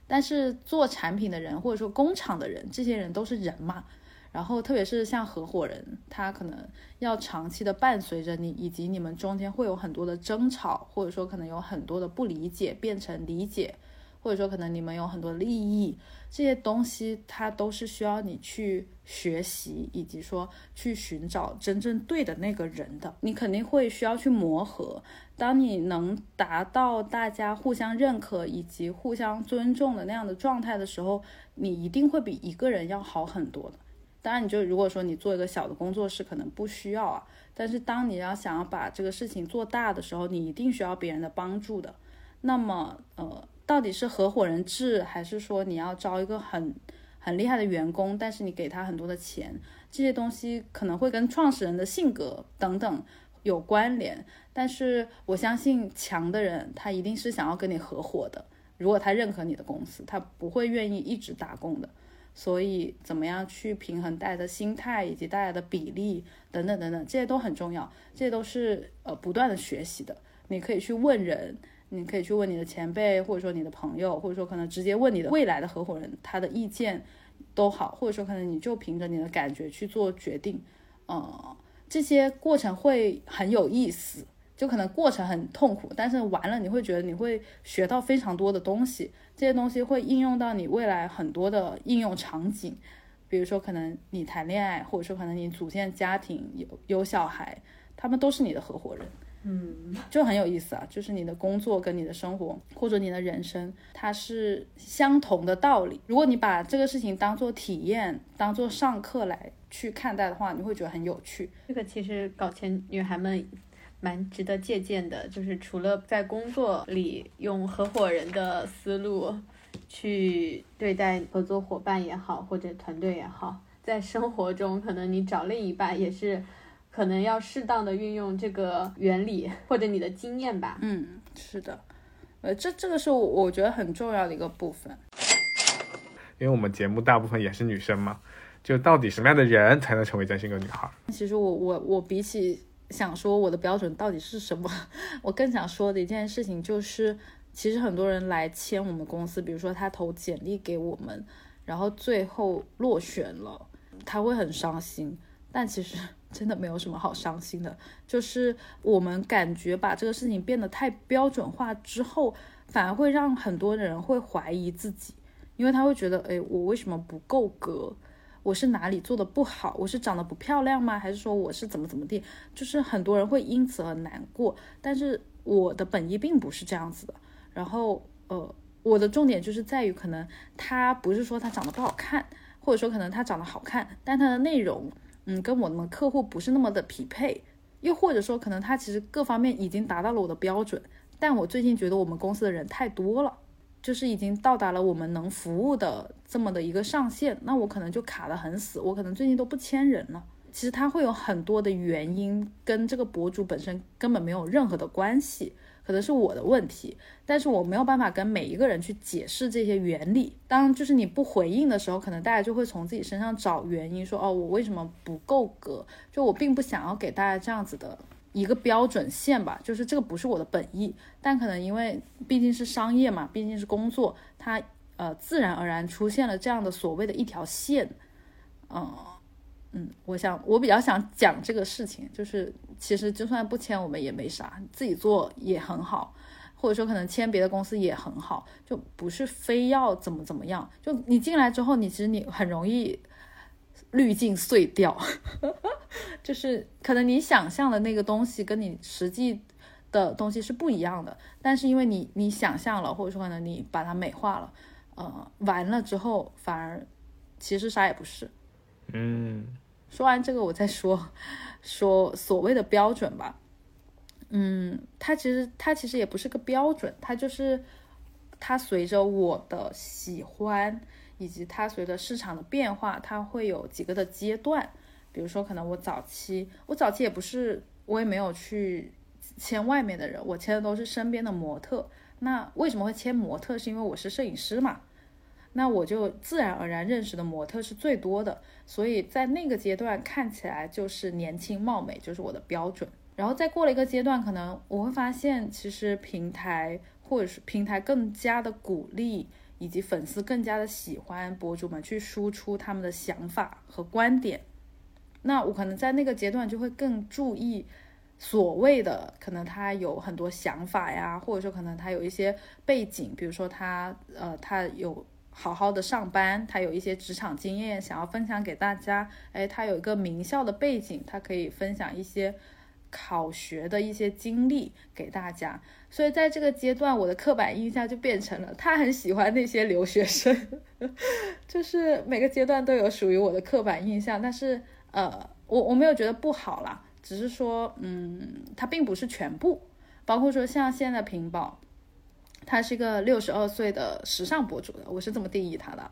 但是做产品的人，或者说工厂的人，这些人都是人嘛。然后特别是像合伙人，他可能要长期的伴随着你，以及你们中间会有很多的争吵，或者说可能有很多的不理解变成理解。或者说，可能你们有很多利益，这些东西它都是需要你去学习，以及说去寻找真正对的那个人的。你肯定会需要去磨合。当你能达到大家互相认可以及互相尊重的那样的状态的时候，你一定会比一个人要好很多的。当然，你就如果说你做一个小的工作室，可能不需要啊。但是当你要想要把这个事情做大的时候，你一定需要别人的帮助的。那么，呃。到底是合伙人制，还是说你要招一个很很厉害的员工，但是你给他很多的钱，这些东西可能会跟创始人的性格等等有关联。但是我相信强的人，他一定是想要跟你合伙的。如果他认可你的公司，他不会愿意一直打工的。所以，怎么样去平衡大家的心态以及大家的比例等等等等，这些都很重要。这些都是呃不断的学习的。你可以去问人。你可以去问你的前辈，或者说你的朋友，或者说可能直接问你的未来的合伙人，他的意见都好，或者说可能你就凭着你的感觉去做决定，呃，这些过程会很有意思，就可能过程很痛苦，但是完了你会觉得你会学到非常多的东西，这些东西会应用到你未来很多的应用场景，比如说可能你谈恋爱，或者说可能你组建家庭，有有小孩，他们都是你的合伙人。嗯，就很有意思啊，就是你的工作跟你的生活或者你的人生，它是相同的道理。如果你把这个事情当做体验、当做上课来去看待的话，你会觉得很有趣。这个其实搞钱女孩们蛮值得借鉴的，就是除了在工作里用合伙人的思路去对待合作伙伴也好，或者团队也好，在生活中可能你找另一半也是。可能要适当的运用这个原理或者你的经验吧。嗯，是的，呃，这这个是我我觉得很重要的一个部分。因为我们节目大部分也是女生嘛，就到底什么样的人才能成为真心格女孩？其实我我我比起想说我的标准到底是什么，我更想说的一件事情就是，其实很多人来签我们公司，比如说他投简历给我们，然后最后落选了，他会很伤心。但其实真的没有什么好伤心的，就是我们感觉把这个事情变得太标准化之后，反而会让很多人会怀疑自己。因为他会觉得，哎，我为什么不够格？我是哪里做的不好？我是长得不漂亮吗？还是说我是怎么怎么地？就是很多人会因此而难过。但是我的本意并不是这样子的。然后，呃，我的重点就是在于，可能他不是说他长得不好看，或者说可能他长得好看，但他的内容，嗯，跟我们客户不是那么的匹配。又或者说，可能他其实各方面已经达到了我的标准，但我最近觉得我们公司的人太多了。就是已经到达了我们能服务的这么的一个上限，那我可能就卡得很死，我可能最近都不签人了。其实他会有很多的原因，跟这个博主本身根本没有任何的关系，可能是我的问题，但是我没有办法跟每一个人去解释这些原理。当就是你不回应的时候，可能大家就会从自己身上找原因，说哦，我为什么不够格？就我并不想要给大家这样子的。一个标准线吧，就是这个不是我的本意，但可能因为毕竟是商业嘛，毕竟是工作，它呃自然而然出现了这样的所谓的一条线，嗯嗯，我想我比较想讲这个事情，就是其实就算不签我们也没啥，自己做也很好，或者说可能签别的公司也很好，就不是非要怎么怎么样，就你进来之后，你其实你很容易。滤镜碎掉，就是可能你想象的那个东西跟你实际的东西是不一样的，但是因为你你想象了，或者说可能你把它美化了，呃，完了之后反而其实啥也不是。嗯，说完这个，我再说说所谓的标准吧。嗯，它其实它其实也不是个标准，它就是它随着我的喜欢。以及它随着市场的变化，它会有几个的阶段。比如说，可能我早期，我早期也不是，我也没有去签外面的人，我签的都是身边的模特。那为什么会签模特？是因为我是摄影师嘛。那我就自然而然认识的模特是最多的，所以在那个阶段看起来就是年轻貌美，就是我的标准。然后再过了一个阶段，可能我会发现，其实平台或者是平台更加的鼓励。以及粉丝更加的喜欢博主们去输出他们的想法和观点，那我可能在那个阶段就会更注意所谓的可能他有很多想法呀，或者说可能他有一些背景，比如说他呃他有好好的上班，他有一些职场经验想要分享给大家，哎，他有一个名校的背景，他可以分享一些。考学的一些经历给大家，所以在这个阶段，我的刻板印象就变成了他很喜欢那些留学生，就是每个阶段都有属于我的刻板印象。但是，呃，我我没有觉得不好啦，只是说，嗯，它并不是全部。包括说像现在屏保，他是一个六十二岁的时尚博主的，我是这么定义他的。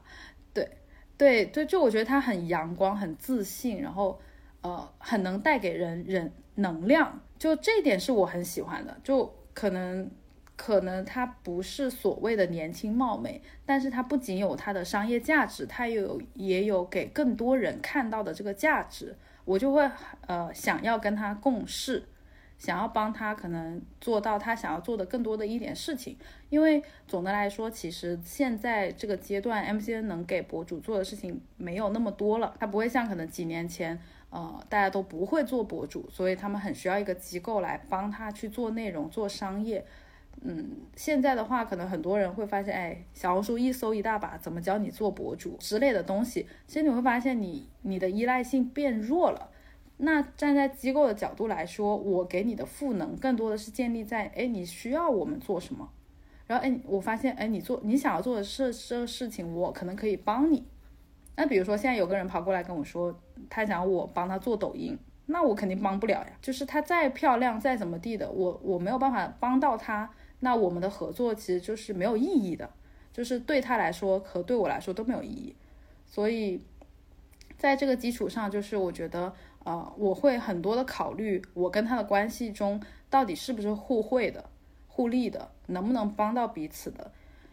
对，对，对，就我觉得他很阳光，很自信，然后，呃，很能带给人人。能量，就这一点是我很喜欢的。就可能，可能他不是所谓的年轻貌美，但是他不仅有他的商业价值，他又有也有给更多人看到的这个价值。我就会呃想要跟他共事，想要帮他可能做到他想要做的更多的一点事情。因为总的来说，其实现在这个阶段，MCN 能给博主做的事情没有那么多了，他不会像可能几年前。呃，大家都不会做博主，所以他们很需要一个机构来帮他去做内容、做商业。嗯，现在的话，可能很多人会发现，哎，小红书一搜一大把，怎么教你做博主之类的东西。其实你会发现，你你的依赖性变弱了。那站在机构的角度来说，我给你的赋能更多的是建立在，哎，你需要我们做什么？然后，哎，我发现，哎，你做你想要做的事这个事情，我可能可以帮你。那比如说，现在有个人跑过来跟我说，他想我帮他做抖音，那我肯定帮不了呀。就是他再漂亮，再怎么地的，我我没有办法帮到他，那我们的合作其实就是没有意义的，就是对他来说和对我来说都没有意义。所以，在这个基础上，就是我觉得，呃，我会很多的考虑，我跟他的关系中到底是不是互惠的，互利的，能不能帮到彼此的，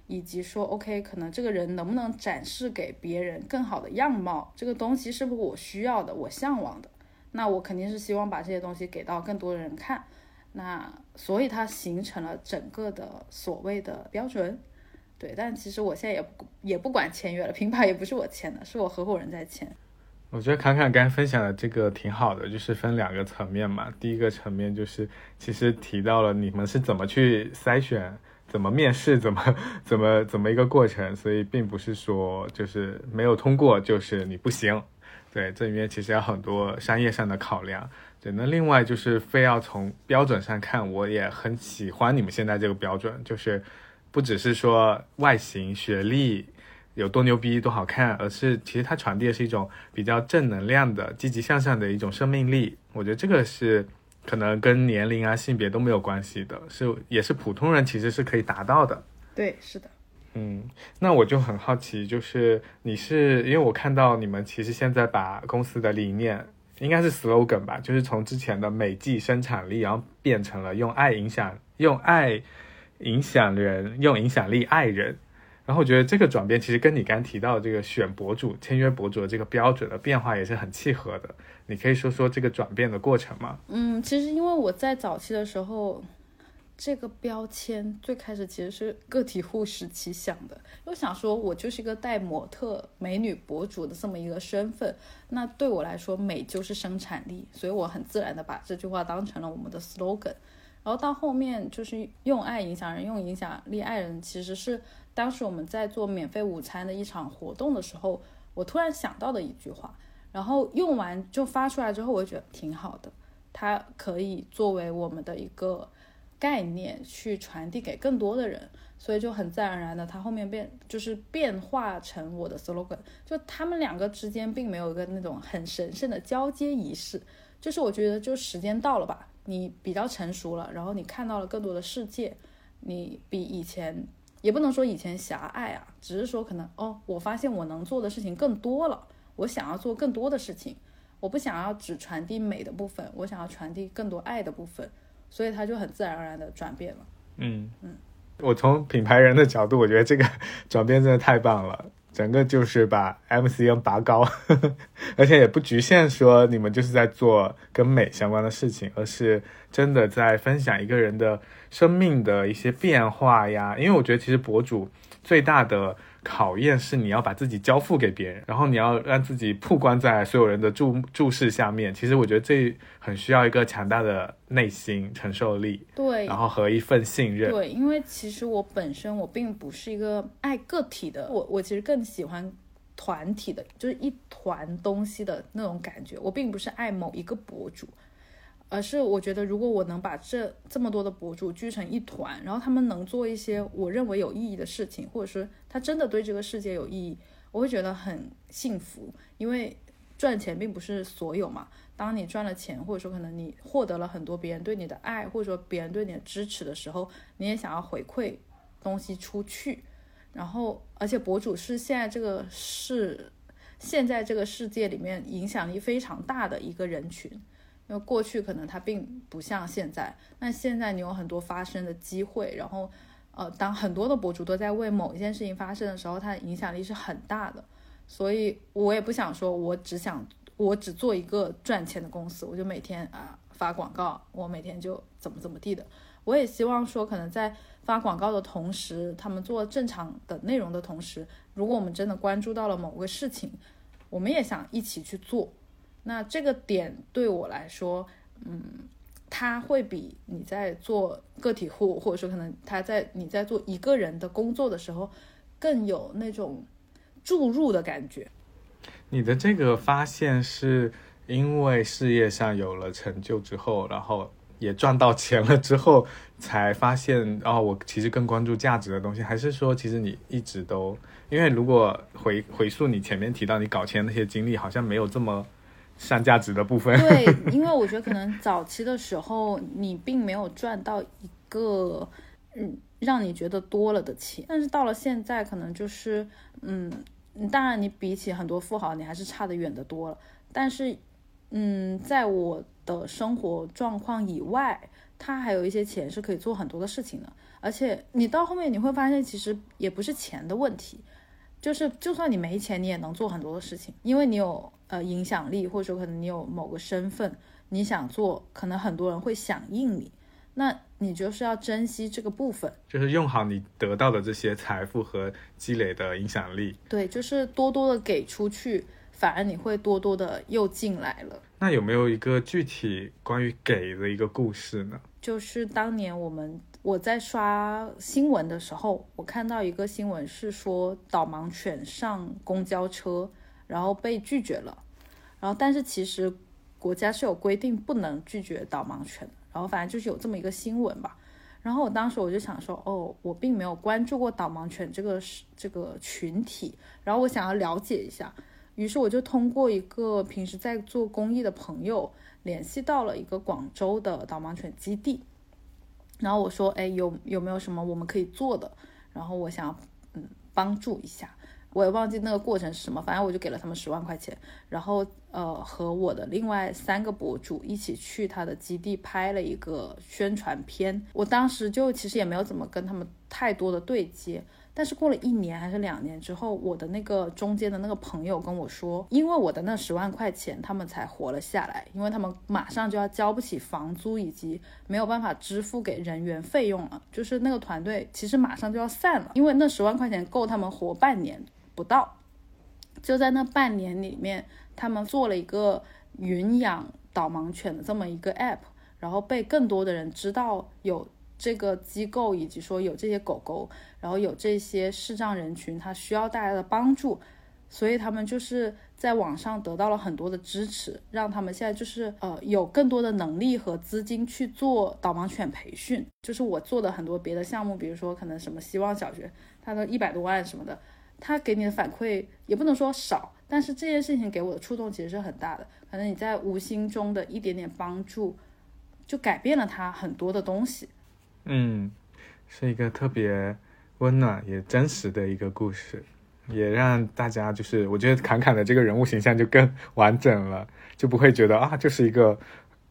以及说 OK，可能这个人能不能展示给别人更好的样貌，这个东西是不是我需要的，我向往的，那我肯定是希望把这些东西给到更多的人看。那所以它形成了整个的所谓的标准，对。但其实我现在也也不管签约了，品牌也不是我签的，是我合伙人在签。我觉得侃侃刚分享的这个挺好的，就是分两个层面嘛。第一个层面就是其实提到了你们是怎么去筛选、怎么面试、怎么 怎么怎么一个过程，所以并不是说就是没有通过就是你不行。对，这里面其实有很多商业上的考量。对，那另外就是非要从标准上看，我也很喜欢你们现在这个标准，就是不只是说外形、学历有多牛逼、多好看，而是其实它传递的是一种比较正能量的、积极向上的一种生命力。我觉得这个是可能跟年龄啊、性别都没有关系的，是也是普通人其实是可以达到的。对，是的。嗯，那我就很好奇，就是你是因为我看到你们其实现在把公司的理念。应该是 slogan 吧，就是从之前的美纪生产力，然后变成了用爱影响，用爱影响人，用影响力爱人。然后我觉得这个转变其实跟你刚提到的这个选博主、签约博主的这个标准的变化也是很契合的。你可以说说这个转变的过程吗？嗯，其实因为我在早期的时候。这个标签最开始其实是个体户时期想的，我想说，我就是一个带模特、美女博主的这么一个身份，那对我来说，美就是生产力，所以我很自然的把这句话当成了我们的 slogan。然后到后面就是用爱影响人，用影响力爱人，其实是当时我们在做免费午餐的一场活动的时候，我突然想到的一句话，然后用完就发出来之后，我觉得挺好的，它可以作为我们的一个。概念去传递给更多的人，所以就很自然而然的，它后面变就是变化成我的 slogan。就他们两个之间并没有一个那种很神圣的交接仪式，就是我觉得就时间到了吧，你比较成熟了，然后你看到了更多的世界，你比以前也不能说以前狭隘啊，只是说可能哦，我发现我能做的事情更多了，我想要做更多的事情，我不想要只传递美的部分，我想要传递更多爱的部分。所以它就很自然而然的转变了。嗯嗯，我从品牌人的角度，我觉得这个 转变真的太棒了。整个就是把 MCN 拔高呵呵，而且也不局限说你们就是在做跟美相关的事情，而是真的在分享一个人的生命的一些变化呀。因为我觉得其实博主最大的。考验是你要把自己交付给别人，然后你要让自己曝光在所有人的注注视下面。其实我觉得这很需要一个强大的内心承受力，对，然后和一份信任。对，因为其实我本身我并不是一个爱个体的，我我其实更喜欢团体的，就是一团东西的那种感觉。我并不是爱某一个博主。而是我觉得，如果我能把这这么多的博主聚成一团，然后他们能做一些我认为有意义的事情，或者说他真的对这个世界有意义，我会觉得很幸福。因为赚钱并不是所有嘛。当你赚了钱，或者说可能你获得了很多别人对你的爱，或者说别人对你的支持的时候，你也想要回馈东西出去。然后，而且博主是现在这个是现在这个世界里面影响力非常大的一个人群。因为过去可能它并不像现在，那现在你有很多发声的机会，然后，呃，当很多的博主都在为某一件事情发声的时候，它的影响力是很大的。所以我也不想说，我只想我只做一个赚钱的公司，我就每天啊发广告，我每天就怎么怎么地的。我也希望说，可能在发广告的同时，他们做正常的内容的同时，如果我们真的关注到了某个事情，我们也想一起去做。那这个点对我来说，嗯，他会比你在做个体户，或者说可能他在你在做一个人的工作的时候，更有那种注入的感觉。你的这个发现是因为事业上有了成就之后，然后也赚到钱了之后，才发现哦，我其实更关注价值的东西，还是说其实你一直都？因为如果回回溯你前面提到你搞钱那些经历，好像没有这么。上价值的部分，对，因为我觉得可能早期的时候你并没有赚到一个嗯让你觉得多了的钱，但是到了现在可能就是嗯，当然你比起很多富豪你还是差得远的多了，但是嗯，在我的生活状况以外他还有一些钱是可以做很多的事情的。而且你到后面你会发现，其实也不是钱的问题，就是就算你没钱，你也能做很多的事情，因为你有呃影响力，或者说可能你有某个身份，你想做，可能很多人会响应你。那你就是要珍惜这个部分，就是用好你得到的这些财富和积累的影响力。对，就是多多的给出去，反而你会多多的又进来了。那有没有一个具体关于给的一个故事呢？就是当年我们我在刷新闻的时候，我看到一个新闻是说导盲犬上公交车，然后被拒绝了，然后但是其实国家是有规定不能拒绝导盲犬。然后反正就是有这么一个新闻吧，然后我当时我就想说，哦，我并没有关注过导盲犬这个这个群体，然后我想要了解一下，于是我就通过一个平时在做公益的朋友联系到了一个广州的导盲犬基地，然后我说，哎，有有没有什么我们可以做的？然后我想嗯帮助一下。我也忘记那个过程是什么，反正我就给了他们十万块钱，然后呃和我的另外三个博主一起去他的基地拍了一个宣传片。我当时就其实也没有怎么跟他们太多的对接，但是过了一年还是两年之后，我的那个中间的那个朋友跟我说，因为我的那十万块钱，他们才活了下来，因为他们马上就要交不起房租，以及没有办法支付给人员费用了，就是那个团队其实马上就要散了，因为那十万块钱够他们活半年。不到，就在那半年里面，他们做了一个云养导盲犬的这么一个 app，然后被更多的人知道有这个机构，以及说有这些狗狗，然后有这些视障人群，他需要大家的帮助，所以他们就是在网上得到了很多的支持，让他们现在就是呃有更多的能力和资金去做导盲犬培训。就是我做的很多别的项目，比如说可能什么希望小学，它都一百多万什么的。他给你的反馈也不能说少，但是这件事情给我的触动其实是很大的。可能你在无心中的一点点帮助，就改变了他很多的东西。嗯，是一个特别温暖也真实的一个故事，也让大家就是我觉得侃侃的这个人物形象就更 完整了，就不会觉得啊，就是一个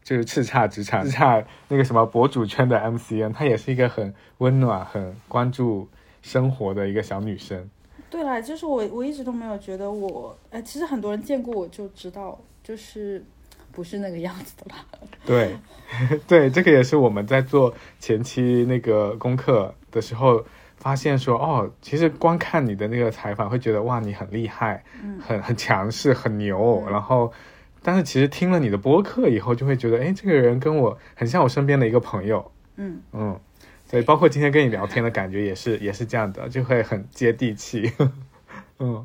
就是叱咤职场、叱咤那个什么博主圈的 MCN，她也是一个很温暖、很关注生活的一个小女生。对了，就是我，我一直都没有觉得我，哎，其实很多人见过我就知道，就是不是那个样子的吧。对，对，这个也是我们在做前期那个功课的时候发现说，哦，其实光看你的那个采访会觉得哇，你很厉害，很很强势，很牛。然后，但是其实听了你的播客以后，就会觉得，哎，这个人跟我很像我身边的一个朋友。嗯嗯。对，包括今天跟你聊天的感觉也是也是这样的，就会很接地气。嗯，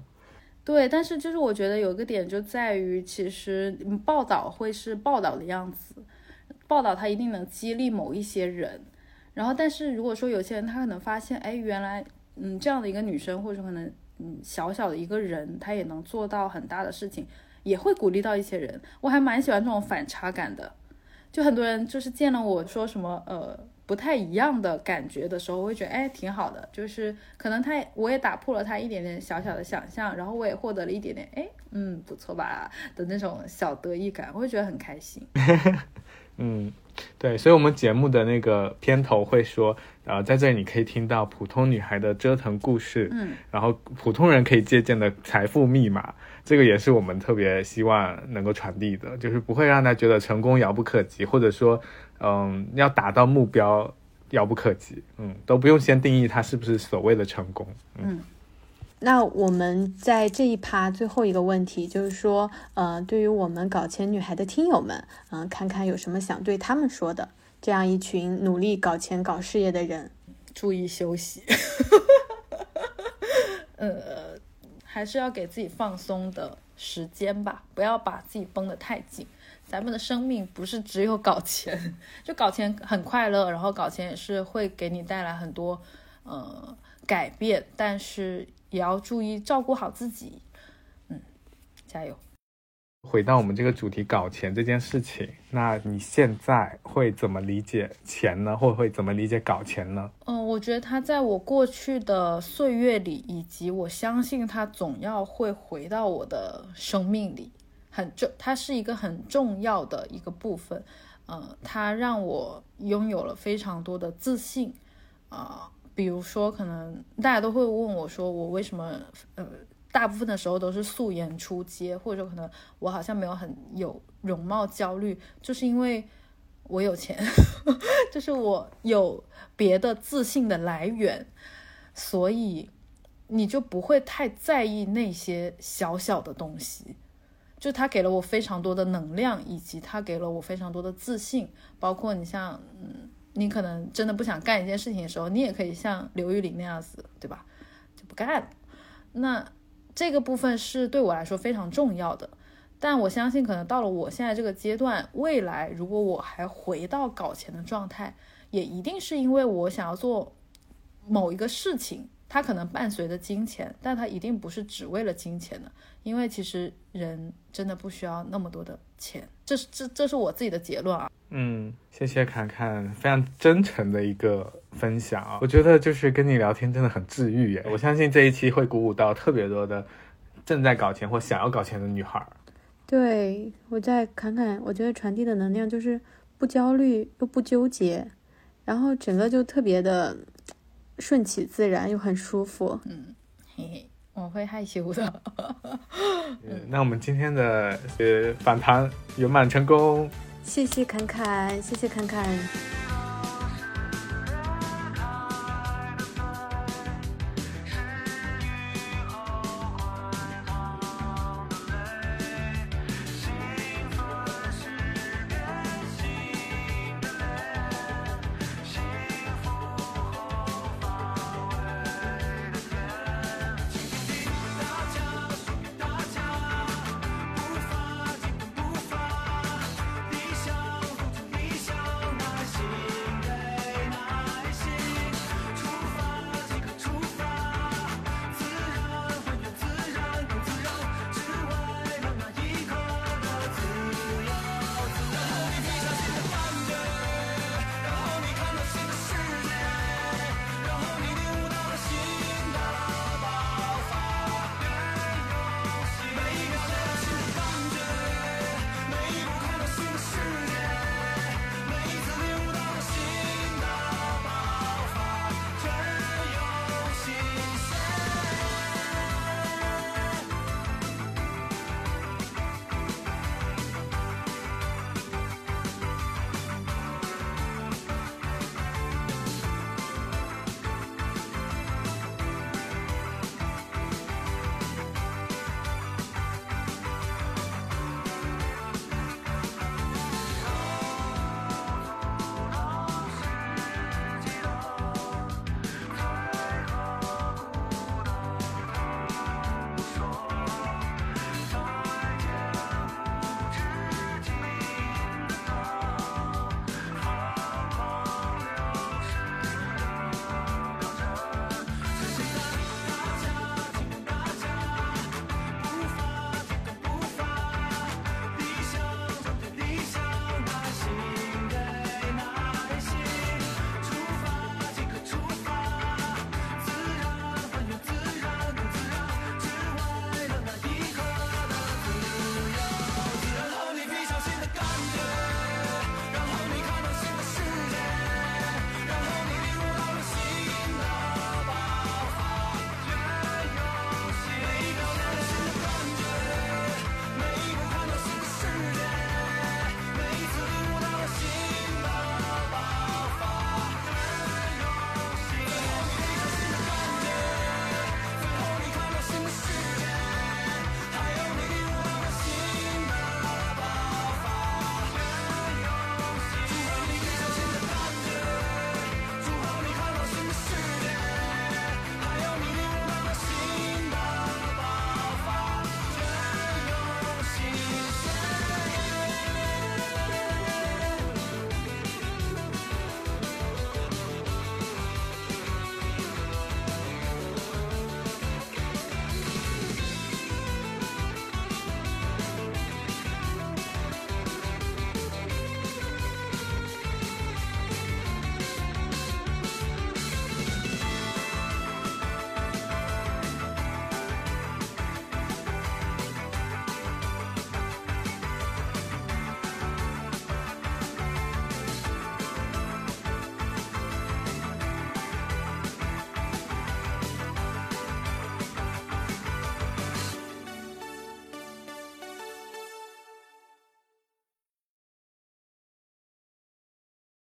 对，但是就是我觉得有一个点就在于，其实报道会是报道的样子，报道它一定能激励某一些人，然后但是如果说有些人他可能发现，哎，原来嗯这样的一个女生，或者说可能嗯小小的一个人，她也能做到很大的事情，也会鼓励到一些人。我还蛮喜欢这种反差感的，就很多人就是见了我说什么呃。不太一样的感觉的时候，我会觉得哎挺好的，就是可能他我也打破了他一点点小小的想象，然后我也获得了一点点哎嗯不错吧的那种小得意感，我会觉得很开心。嗯，对，所以我们节目的那个片头会说，呃，在这里你可以听到普通女孩的折腾故事，嗯，然后普通人可以借鉴的财富密码，这个也是我们特别希望能够传递的，就是不会让他觉得成功遥不可及，或者说。嗯，要达到目标遥不可及，嗯，都不用先定义它是不是所谓的成功。嗯，那我们在这一趴最后一个问题就是说，呃，对于我们搞钱女孩的听友们，嗯，看看有什么想对他们说的。这样一群努力搞钱搞事业的人，注意休息。呃，还是要给自己放松的时间吧，不要把自己绷得太紧。咱们的生命不是只有搞钱，就搞钱很快乐，然后搞钱也是会给你带来很多呃改变，但是也要注意照顾好自己，嗯，加油。回到我们这个主题，搞钱这件事情，那你现在会怎么理解钱呢？或会怎么理解搞钱呢？嗯，我觉得它在我过去的岁月里，以及我相信它总要会回到我的生命里。很重，它是一个很重要的一个部分，嗯，它让我拥有了非常多的自信啊、比如说，可能大家都会问我说，我为什么呃，大部分的时候都是素颜出街，或者说可能我好像没有很有容貌焦虑，就是因为我有钱，就是我有别的自信的来源，所以你就不会太在意那些小小的东西。就它给了我非常多的能量，以及它给了我非常多的自信。包括你像，嗯，你可能真的不想干一件事情的时候，你也可以像刘玉玲那样子，对吧？就不干了。那这个部分是对我来说非常重要的。但我相信，可能到了我现在这个阶段，未来如果我还回到搞钱的状态，也一定是因为我想要做某一个事情，它可能伴随着金钱，但它一定不是只为了金钱的，因为其实人真的不需要那么多的钱，这是这这是我自己的结论啊。嗯，谢谢侃侃，非常真诚的一个分享啊！我觉得就是跟你聊天真的很治愈耶。我相信这一期会鼓舞到特别多的正在搞钱或想要搞钱的女孩儿。对我在侃侃，我觉得传递的能量就是不焦虑又不纠结，然后整个就特别的顺其自然又很舒服。嗯嘿嘿，我会害羞的。嗯，那我们今天的呃访谈圆满成功。谢谢侃侃，谢谢侃侃。